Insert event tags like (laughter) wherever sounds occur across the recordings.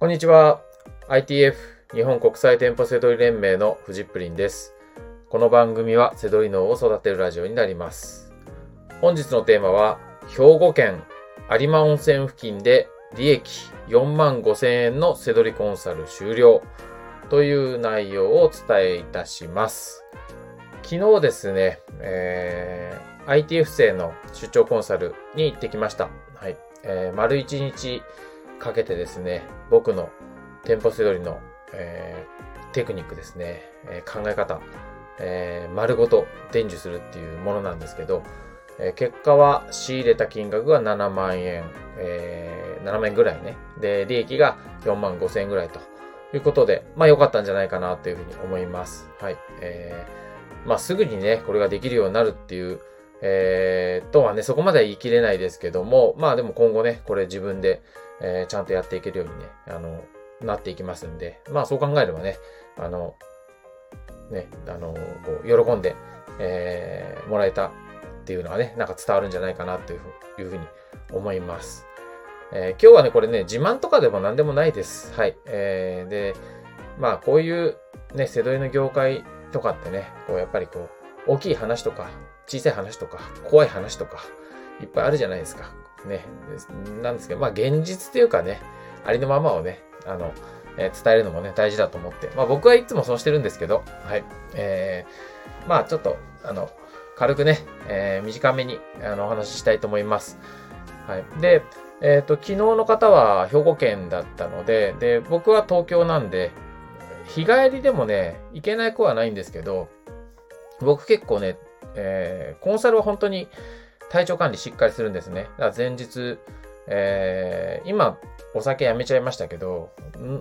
こんにちは。ITF 日本国際店舗セドリ連盟のフジップリンです。この番組はセドリ脳を育てるラジオになります。本日のテーマは、兵庫県有馬温泉付近で利益4万5千円のセドリコンサル終了という内容をお伝えいたします。昨日ですね、えー、ITF 生の出張コンサルに行ってきました。はい。えー、丸1日かけてですね、僕の店舗セドリの、えー、テクニックですね、えー、考え方、えー、丸ごと伝授するっていうものなんですけど、え、結果は仕入れた金額が7万円、えー、7万円ぐらいね。で、利益が4万5千円ぐらいということで、まあ良かったんじゃないかなというふうに思います。はい。えー、まあすぐにね、これができるようになるっていう、えー、とはね、そこまでは言い切れないですけども、まあでも今後ね、これ自分で、えー、ちゃんとやっていけるようにね、あの、なっていきますんで、まあそう考えればね、あの、ね、あの、こう、喜んで、えー、もらえたっていうのはね、なんか伝わるんじゃないかなというふうに思います。えー、今日はね、これね、自慢とかでも何でもないです。はい。えー、で、まあこういうね、瀬戸の業界とかってね、こうやっぱりこう、大きい話とか、小さい話とか、怖い話とか、いっぱいあるじゃないですか。ね。なんですけど、まあ現実というかね、ありのままをね、あの、えー、伝えるのもね、大事だと思って。まあ僕はいつもそうしてるんですけど、はい。えー、まあちょっと、あの、軽くね、えー、短めに、あの、お話ししたいと思います。はい。で、えっ、ー、と、昨日の方は兵庫県だったので、で、僕は東京なんで、日帰りでもね、行けない子はないんですけど、僕結構ね、えー、コンサルは本当に体調管理しっかりするんですね。だから前日、えー、今、お酒やめちゃいましたけど、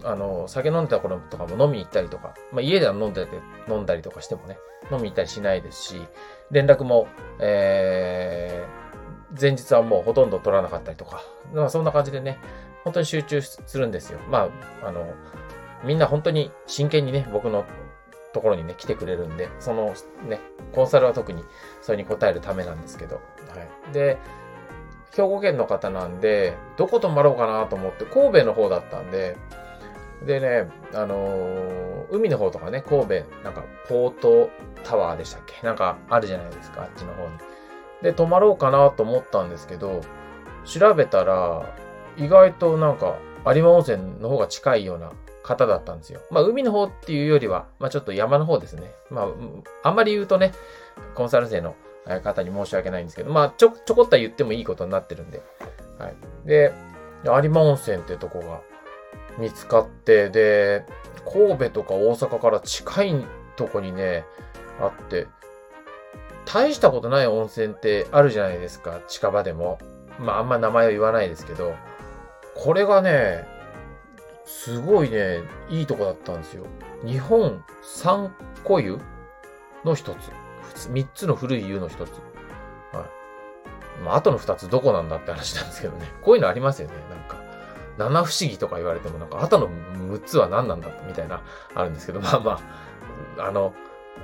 あの、酒飲んでた頃とかも飲みに行ったりとか、まあ、家では飲んでて、飲んだりとかしてもね、飲みに行ったりしないですし、連絡も、えー、前日はもうほとんど取らなかったりとか、まあ、そんな感じでね、本当に集中するんですよ。まあ、あの、みんな本当に真剣にね、僕のところにね、来てくれるんで、そのね、コンサルは特にそれに応えるためなんですけど、はい。で、兵庫県の方なんで、どこ泊まろうかなと思って、神戸の方だったんで、でね、あのー、海の方とかね、神戸、なんか、ポートタワーでしたっけ？なんか、あるじゃないですか、あっちの方に。で、泊まろうかなと思ったんですけど、調べたら、意外となんか、有馬温泉の方が近いような方だったんですよ。まあ、海の方っていうよりは、まあ、ちょっと山の方ですね。まあ、あんまり言うとね、コンサル生の方に申し訳ないんですけど、まあ、ちょ、ちょこっと言ってもいいことになってるんで。はい。で、有馬温泉ってとこが見つかって、で、神戸とか大阪から近いとこにね、あって、大したことない温泉ってあるじゃないですか、近場でも。まあ、あんま名前は言わないですけど、これがね、すごいね、いいとこだったんですよ。日本三古湯の一つ。三つの古い湯の一つ。はい。まあ、あとの二つどこなんだって話なんですけどね。(laughs) こういうのありますよね。なんか、七不思議とか言われても、なんか、あとの六つは何なんだみたいな、あるんですけど、まあまあ、あの、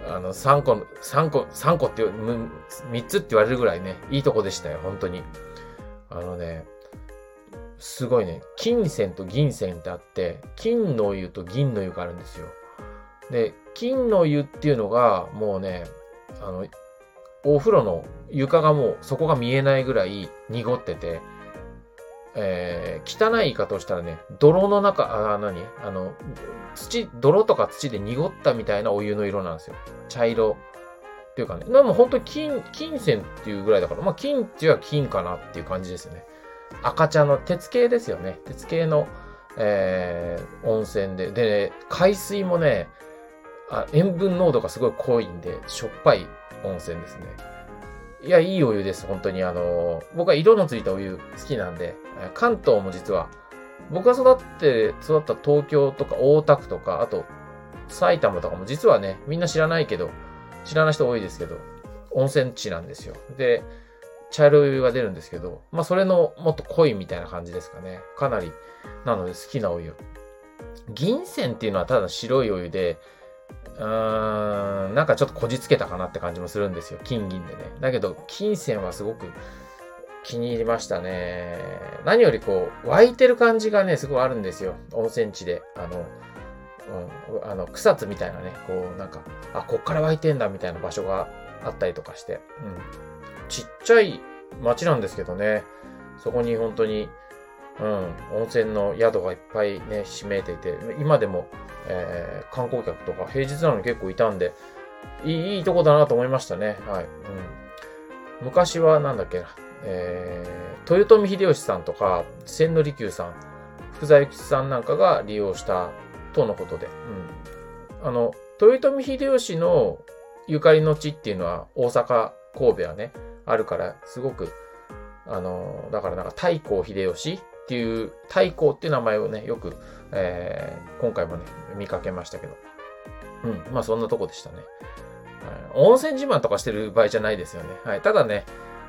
あの、三個、三個、三個って、三つって言われるぐらいね、いいとこでしたよ、本当に。あのね、すごいね、金銭と銀銭ってあって、金の湯と銀の湯があるんですよ。で、金の湯っていうのが、もうね、あの、お風呂の床がもう底が見えないぐらい濁ってて、えー、汚い言い方をしたらね、泥の中、あ、何？あの、土、泥とか土で濁ったみたいなお湯の色なんですよ。茶色。っていうかね。でも本当に金、金銭っていうぐらいだから、まあ金っていうのは金かなっていう感じですよね。赤茶の鉄系ですよね。鉄系の、えー、温泉で。で、海水もね、あ塩分濃度がすごい濃いんで、しょっぱい温泉ですね。いや、いいお湯です、本当に。あの、僕は色のついたお湯好きなんで、関東も実は、僕が育って、育った東京とか大田区とか、あと、埼玉とかも実はね、みんな知らないけど、知らない人多いですけど、温泉地なんですよ。で、茶色いが出るんですけど、まあそれのもっと濃いみたいな感じですかね。かなり、なので好きなお湯。銀泉っていうのはただ白いお湯で、うーん、なんかちょっとこじつけたかなって感じもするんですよ。金銀でね。だけど、金銭はすごく気に入りましたね。何よりこう、湧いてる感じがね、すごいあるんですよ。温泉地で。あの、うん、あの、草津みたいなね、こう、なんか、あ、こっから湧いてんだみたいな場所があったりとかして、うん。ちっちゃい町なんですけどね、そこに本当に、うん、温泉の宿がいっぱいね、閉めていて、今でも、えー、観光客とか平日なのに結構いたんで、いいいとこだなと思いましたね。はい。うん、昔はなんだっけな、えー、豊臣秀吉さんとか、千利休さん、福沢諭吉さんなんかが利用したとのことで、うん。あの、豊臣秀吉のゆかりの地っていうのは大阪、神戸はね、あるから、すごく、あの、だからなんか太閤秀吉っていう、太閤っていう名前をね、よく、えー、今回もね、見かけましたけど。うん、まあそんなとこでしたね。温泉自慢とかしてる場合じゃないですよね。はい。ただね、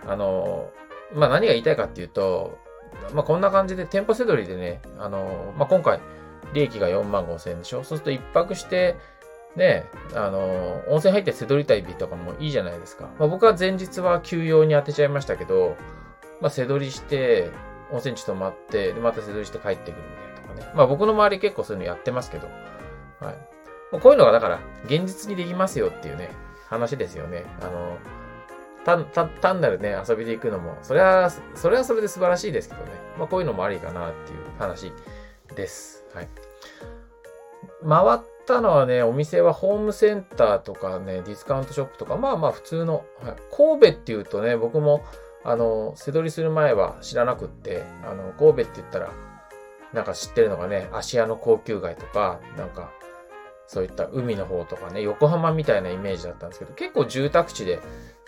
あの、まあ何が言いたいかっていうと、まあこんな感じで店舗せどりでね、あの、まあ今回、利益が4万5千円でしょそうすると一泊して、ね、あの、温泉入ってせどりたい日とかもいいじゃないですか。まあ、僕は前日は休養に当てちゃいましたけど、まあ、せどりして、温泉地泊まって、で、またせどりして帰ってくるみたいなとかね。まあ、僕の周り結構そういうのやってますけど、はい。こういうのがだから、現実にできますよっていうね、話ですよね。あの、単、単、単なるね、遊びで行くのも、それは、それはそれで素晴らしいですけどね。まあ、こういうのもありかなっていう話です。はい。回ったのはね、お店はホームセンターとかね、ディスカウントショップとか、まあまあ普通の、はい、神戸っていうとね、僕も、あの、背取りする前は知らなくって、あの、神戸って言ったら、なんか知ってるのがね、芦屋の高級街とか、なんか、そういった海の方とかね、横浜みたいなイメージだったんですけど、結構住宅地で、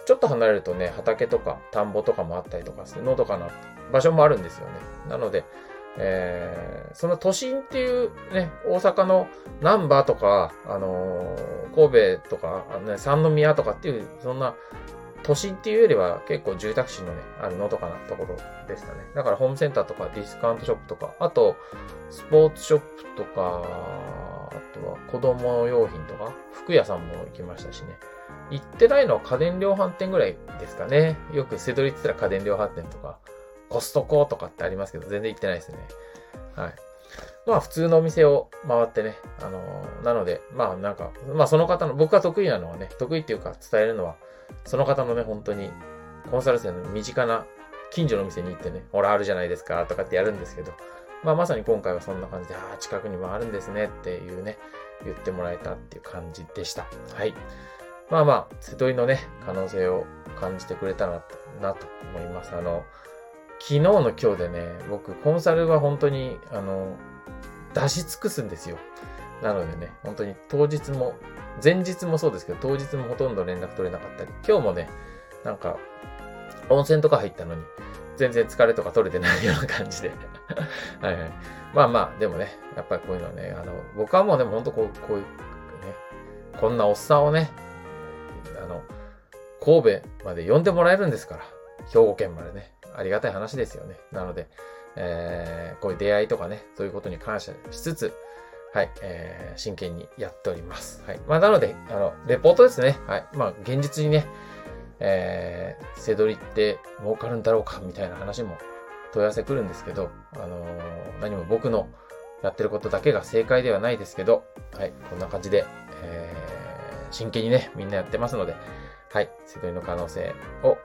ちょっと離れるとね、畑とか田んぼとかもあったりとかして、のどかな場所もあるんですよね。なので、えー、その都心っていうね、大阪の南波とか、あのー、神戸とか、あのね、三宮とかっていう、そんな都心っていうよりは結構住宅地のね、あるのとかなところでしたね。だからホームセンターとかディスカウントショップとか、あと、スポーツショップとか、あとは子供用品とか、服屋さんも行きましたしね。行ってないのは家電量販店ぐらいですかね。よくセドリって言ったら家電量販店とか、コストコとかってありますけど、全然行ってないですね。はい。まあ普通のお店を回ってね、あのー、なので、まあなんか、まあその方の、僕が得意なのはね、得意っていうか伝えるのは、その方のね、本当に、コンサル生の身近な近所のお店に行ってね、ほらあるじゃないですか、とかってやるんですけど、まあまさに今回はそんな感じで、ああ、近くにもあるんですねっていうね、言ってもらえたっていう感じでした。はい。まあまあ、瀬戸りのね、可能性を感じてくれたらなと思います。あの、昨日の今日でね、僕、コンサルは本当に、あの、出し尽くすんですよ。なのでね、本当に当日も、前日もそうですけど、当日もほとんど連絡取れなかったり、今日もね、なんか、温泉とか入ったのに、全然疲れとか取れてないような感じで (laughs) はいはい。まあまあ、でもね、やっぱりこういうのはね、あの、僕はもうでも本当こう、こういう、ね、こんなおっさんをね、あの、神戸まで呼んでもらえるんですから、兵庫県までね。ありがたい話ですよね。なので、えー、こういう出会いとかね、そういうことに感謝しつつ、はい、えー、真剣にやっております。はい。まあ、なので、あの、レポートですね。はい。まあ、現実にね、えー、せどりって儲かるんだろうかみたいな話も問い合わせ来るんですけど、あのー、何も僕のやってることだけが正解ではないですけど、はい、こんな感じで、えー、真剣にね、みんなやってますので、はい、せどりの可能性を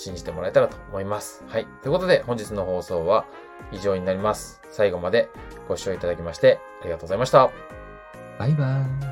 信じてもらえたらと思います。はい。ということで、本日の放送は以上になります。最後までご視聴いただきましてありがとうございました。バイバーイ。